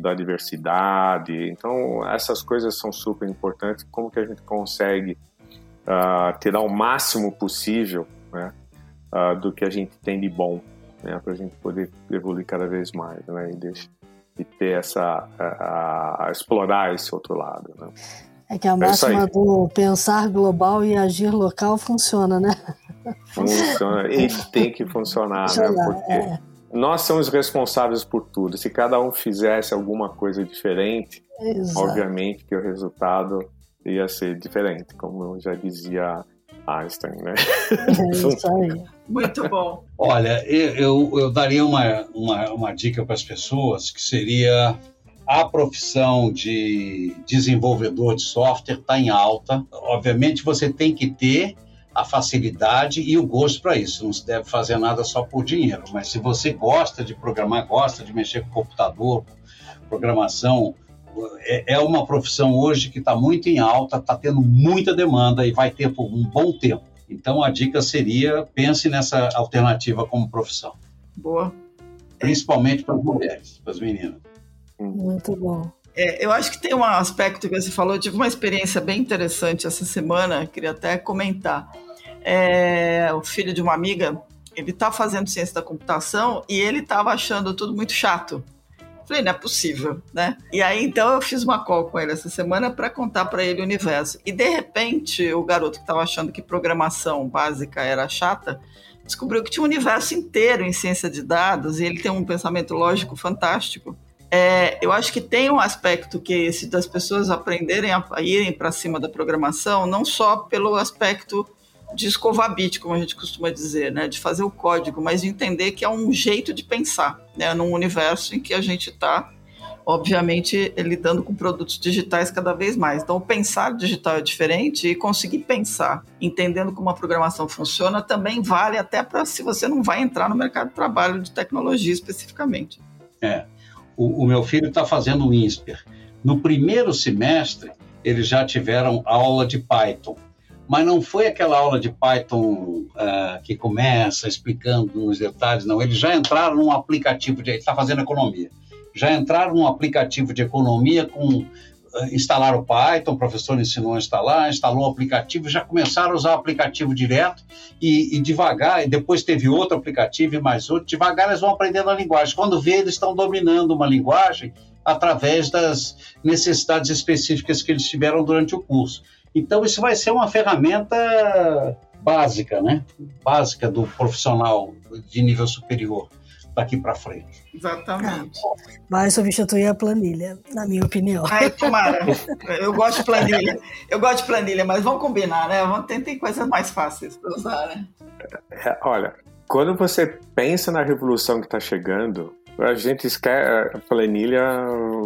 da diversidade. Então, essas coisas são super importantes. Como que a gente consegue uh, tirar o máximo possível né, uh, do que a gente tem de bom, né, para a gente poder evoluir cada vez mais, né, e, deixa, e ter essa, a, a, explorar esse outro lado, né. É que a é máxima do pensar global e agir local funciona, né? Funciona, e tem que funcionar, né? Porque é nós somos responsáveis por tudo. Se cada um fizesse alguma coisa diferente, Exato. obviamente que o resultado ia ser diferente, como já dizia Einstein, né? É isso aí. Muito bom. Olha, eu, eu daria uma, uma, uma dica para as pessoas que seria a profissão de desenvolvedor de software está em alta. Obviamente, você tem que ter a facilidade e o gosto para isso. Não se deve fazer nada só por dinheiro, mas se você gosta de programar, gosta de mexer com computador, programação, é, é uma profissão hoje que está muito em alta, está tendo muita demanda e vai ter por um bom tempo. Então a dica seria pense nessa alternativa como profissão. Boa. Principalmente para as mulheres, para as meninas. Muito bom. É, eu acho que tem um aspecto que você falou, eu tive uma experiência bem interessante essa semana, queria até comentar. É, o filho de uma amiga, ele está fazendo ciência da computação e ele estava achando tudo muito chato. Falei, não é possível, né? E aí então eu fiz uma call com ele essa semana para contar para ele o universo. E de repente, o garoto que estava achando que programação básica era chata, descobriu que tinha um universo inteiro em ciência de dados e ele tem um pensamento lógico fantástico. É, eu acho que tem um aspecto que esse das pessoas aprenderem a, a irem para cima da programação, não só pelo aspecto de escovar bit, como a gente costuma dizer, né, de fazer o código, mas de entender que é um jeito de pensar, né, num universo em que a gente está, obviamente, lidando com produtos digitais cada vez mais. Então, pensar digital é diferente e conseguir pensar, entendendo como a programação funciona, também vale até para se você não vai entrar no mercado de trabalho de tecnologia especificamente. É o, o meu filho está fazendo o INSPER. No primeiro semestre, eles já tiveram aula de Python, mas não foi aquela aula de Python uh, que começa explicando os detalhes, não. Eles já entraram num aplicativo de. está fazendo economia. Já entraram num aplicativo de economia com eh, instalaram o Python, o professor ensinou a instalar, instalou o aplicativo, já começaram a usar o aplicativo direto e, e devagar, e depois teve outro aplicativo e mais outro, devagar eles vão aprendendo a linguagem. Quando vê, eles estão dominando uma linguagem através das necessidades específicas que eles tiveram durante o curso. Então, isso vai ser uma ferramenta básica, né? Básica do profissional de nível superior daqui para frente. Exatamente. Vai substituir a planilha, na minha opinião. Ai, tomara. [LAUGHS] Eu gosto de planilha. Eu gosto de planilha, mas vamos combinar, né? Vamos tentar coisas mais fáceis para usar, né? É, olha, quando você pensa na revolução que está chegando, a gente esquece. A planilha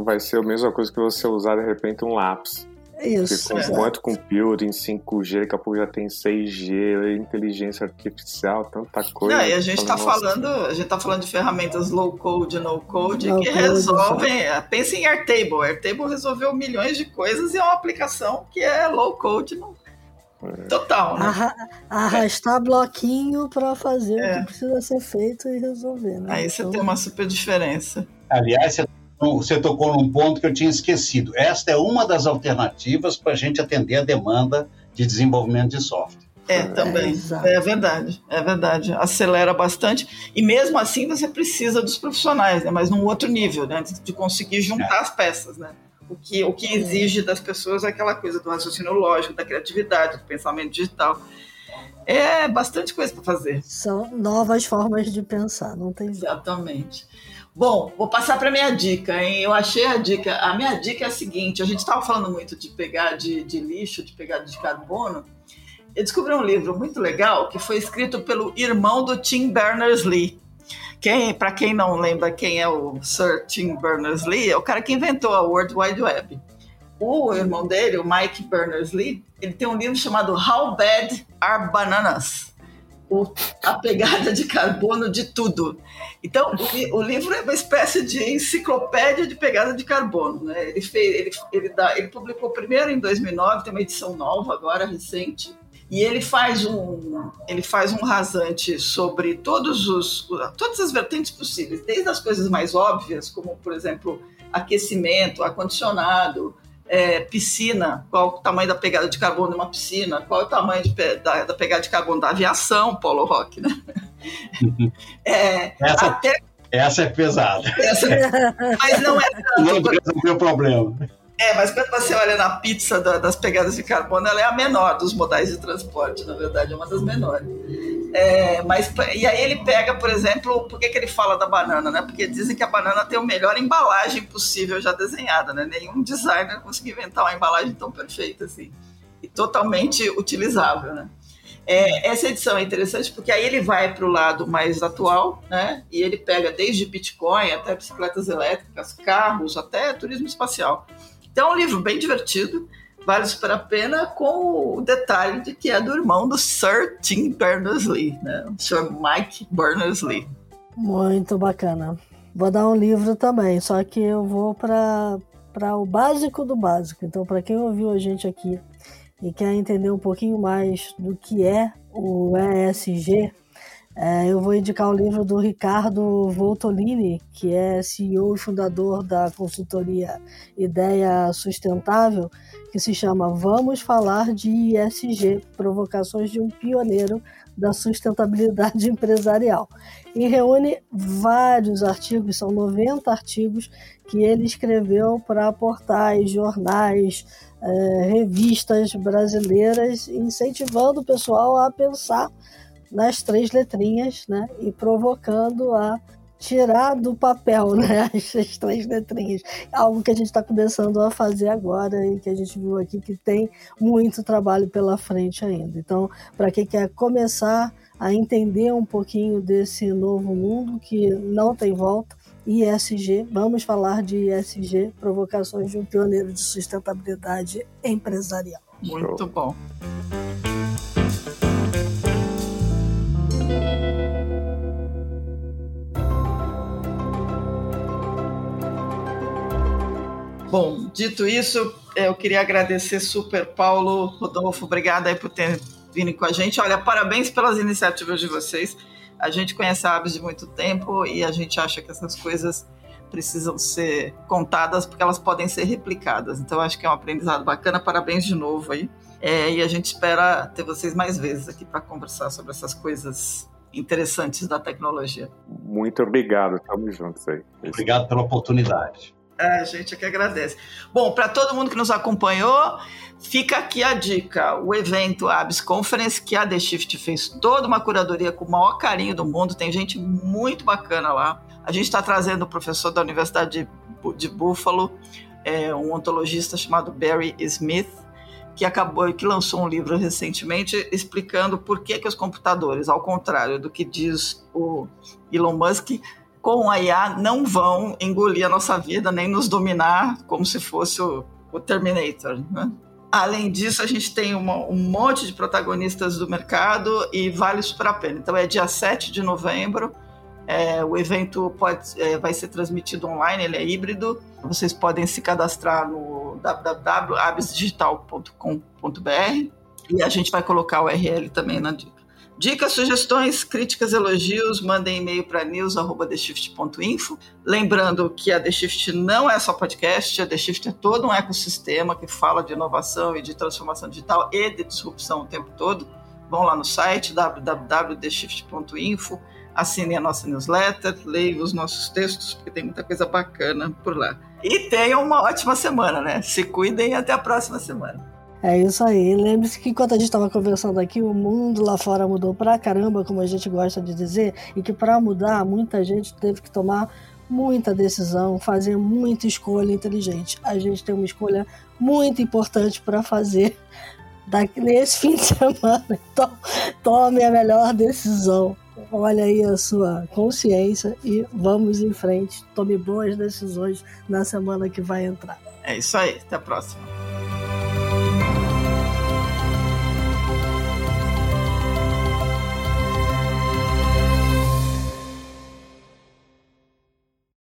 vai ser a mesma coisa que você usar de repente um lápis. Isso. Porque com quanto computing, 5G, daqui a pouco já tem 6G, inteligência artificial, tanta coisa. Não, e a gente está falando, a gente tá falando de ferramentas low code, no code, no que code, resolvem. Sim. Pensa em Airtable. Airtable resolveu milhões de coisas e é uma aplicação que é low code no, é. Total. Né? Arra arrastar é. bloquinho para fazer é. o que precisa ser feito e resolver. Né? Aí então... você tem uma super diferença. Aliás, você você tocou num ponto que eu tinha esquecido. Esta é uma das alternativas para a gente atender a demanda de desenvolvimento de software. É, também. É, é, verdade, é verdade. Acelera bastante. E mesmo assim você precisa dos profissionais, né? mas num outro nível, né? De conseguir juntar é. as peças, né? O que, o que exige das pessoas é aquela coisa do raciocínio lógico, da criatividade, do pensamento digital. É bastante coisa para fazer. São novas formas de pensar, não tem Exatamente. Bom, vou passar para minha dica, hein? Eu achei a dica. A minha dica é a seguinte: a gente estava falando muito de pegar de, de lixo, de pegar de carbono. Eu descobri um livro muito legal que foi escrito pelo irmão do Tim Berners-Lee. Quem, para quem não lembra quem é o Sir Tim Berners-Lee, é o cara que inventou a World Wide Web. O irmão dele, o Mike Berners-Lee, ele tem um livro chamado How Bad Are Bananas? O, a pegada de carbono de tudo. Então, o, o, livro é uma espécie de enciclopédia de pegada de carbono. Né? Ele, fez, ele, ele, dá, ele publicou primeiro em 2009, tem uma edição nova agora, recente, e ele faz um ele faz um rasante sobre todos os todas as vertentes possíveis, desde as coisas mais óbvias, como por exemplo aquecimento, ar condicionado, é, piscina, qual o tamanho da pegada de carbono de uma piscina, qual é o tamanho de, da, da, pegada de carbono da aviação, Polo Rock, né? [LAUGHS] É, essa, até... essa é pesada. Essa, mas não é [LAUGHS] tanto. Não resolveu o problema. É, mas quando você olha na pizza da, das pegadas de carbono, ela é a menor dos modais de transporte, na verdade, é uma das menores. É, mas, e aí ele pega, por exemplo, por que, que ele fala da banana, né? Porque dizem que a banana tem a melhor embalagem possível já desenhada, né? Nenhum designer conseguiu inventar uma embalagem tão perfeita assim. E totalmente utilizável, né? É, essa edição é interessante porque aí ele vai para o lado mais atual, né? E ele pega desde Bitcoin até bicicletas elétricas, carros, até turismo espacial. Então é um livro bem divertido, vale super a pena, com o detalhe de que é do irmão do Sir Tim Berners-Lee, né? O Sir Mike Berners-Lee. Muito bacana. Vou dar um livro também, só que eu vou para para o básico do básico. Então, para quem ouviu a gente aqui e quer entender um pouquinho mais do que é o ESG, é, eu vou indicar o livro do Ricardo Voltolini, que é CEO e fundador da consultoria Ideia Sustentável, que se chama Vamos Falar de ESG Provocações de um Pioneiro da Sustentabilidade [LAUGHS] Empresarial. E reúne vários artigos, são 90 artigos que ele escreveu para portais, jornais, é, revistas brasileiras, incentivando o pessoal a pensar nas três letrinhas, né? E provocando a tirar do papel, [LAUGHS] né? As três letrinhas. Algo que a gente está começando a fazer agora e que a gente viu aqui que tem muito trabalho pela frente ainda. Então, para quem quer começar a entender um pouquinho desse novo mundo que não tem volta, ISG, vamos falar de ISG, provocações de um pioneiro de sustentabilidade empresarial. Muito bom. Bom, dito isso, eu queria agradecer super Paulo, Rodolfo, obrigada aí por ter vindo com a gente. Olha, parabéns pelas iniciativas de vocês. A gente conhece a Aves de muito tempo e a gente acha que essas coisas precisam ser contadas porque elas podem ser replicadas. Então, acho que é um aprendizado bacana. Parabéns de novo aí. É, e a gente espera ter vocês mais vezes aqui para conversar sobre essas coisas interessantes da tecnologia. Muito obrigado, estamos juntos aí. Obrigado pela oportunidade. É, a gente é que agradece. Bom, para todo mundo que nos acompanhou, fica aqui a dica: o evento Abs Conference, que a The Shift fez toda uma curadoria com o maior carinho do mundo, tem gente muito bacana lá. A gente está trazendo o professor da Universidade de, de Buffalo, é, um ontologista chamado Barry Smith, que acabou que lançou um livro recentemente explicando por que, que os computadores, ao contrário do que diz o Elon Musk, com a IA não vão engolir a nossa vida nem nos dominar como se fosse o, o Terminator. Né? Além disso, a gente tem uma, um monte de protagonistas do mercado e vale super a pena. Então é dia 7 de novembro. É, o evento pode, é, vai ser transmitido online, ele é híbrido. Vocês podem se cadastrar no www.abisdigital.com.br e a gente vai colocar o URL também na. Dicas, sugestões, críticas, elogios, mandem e-mail para news.theshift.info. Lembrando que a The Shift não é só podcast, a The Shift é todo um ecossistema que fala de inovação e de transformação digital e de disrupção o tempo todo. Vão lá no site www.theshift.info assinem a nossa newsletter, leiam os nossos textos, porque tem muita coisa bacana por lá. E tenham uma ótima semana, né? Se cuidem e até a próxima semana. É isso aí. Lembre-se que enquanto a gente estava conversando aqui, o mundo lá fora mudou pra caramba, como a gente gosta de dizer, e que para mudar, muita gente teve que tomar muita decisão, fazer muita escolha inteligente. A gente tem uma escolha muito importante para fazer [LAUGHS] daqui, nesse fim de semana. Então, tome a melhor decisão olha aí a sua consciência e vamos em frente. Tome boas decisões na semana que vai entrar. É isso aí. Até a próxima.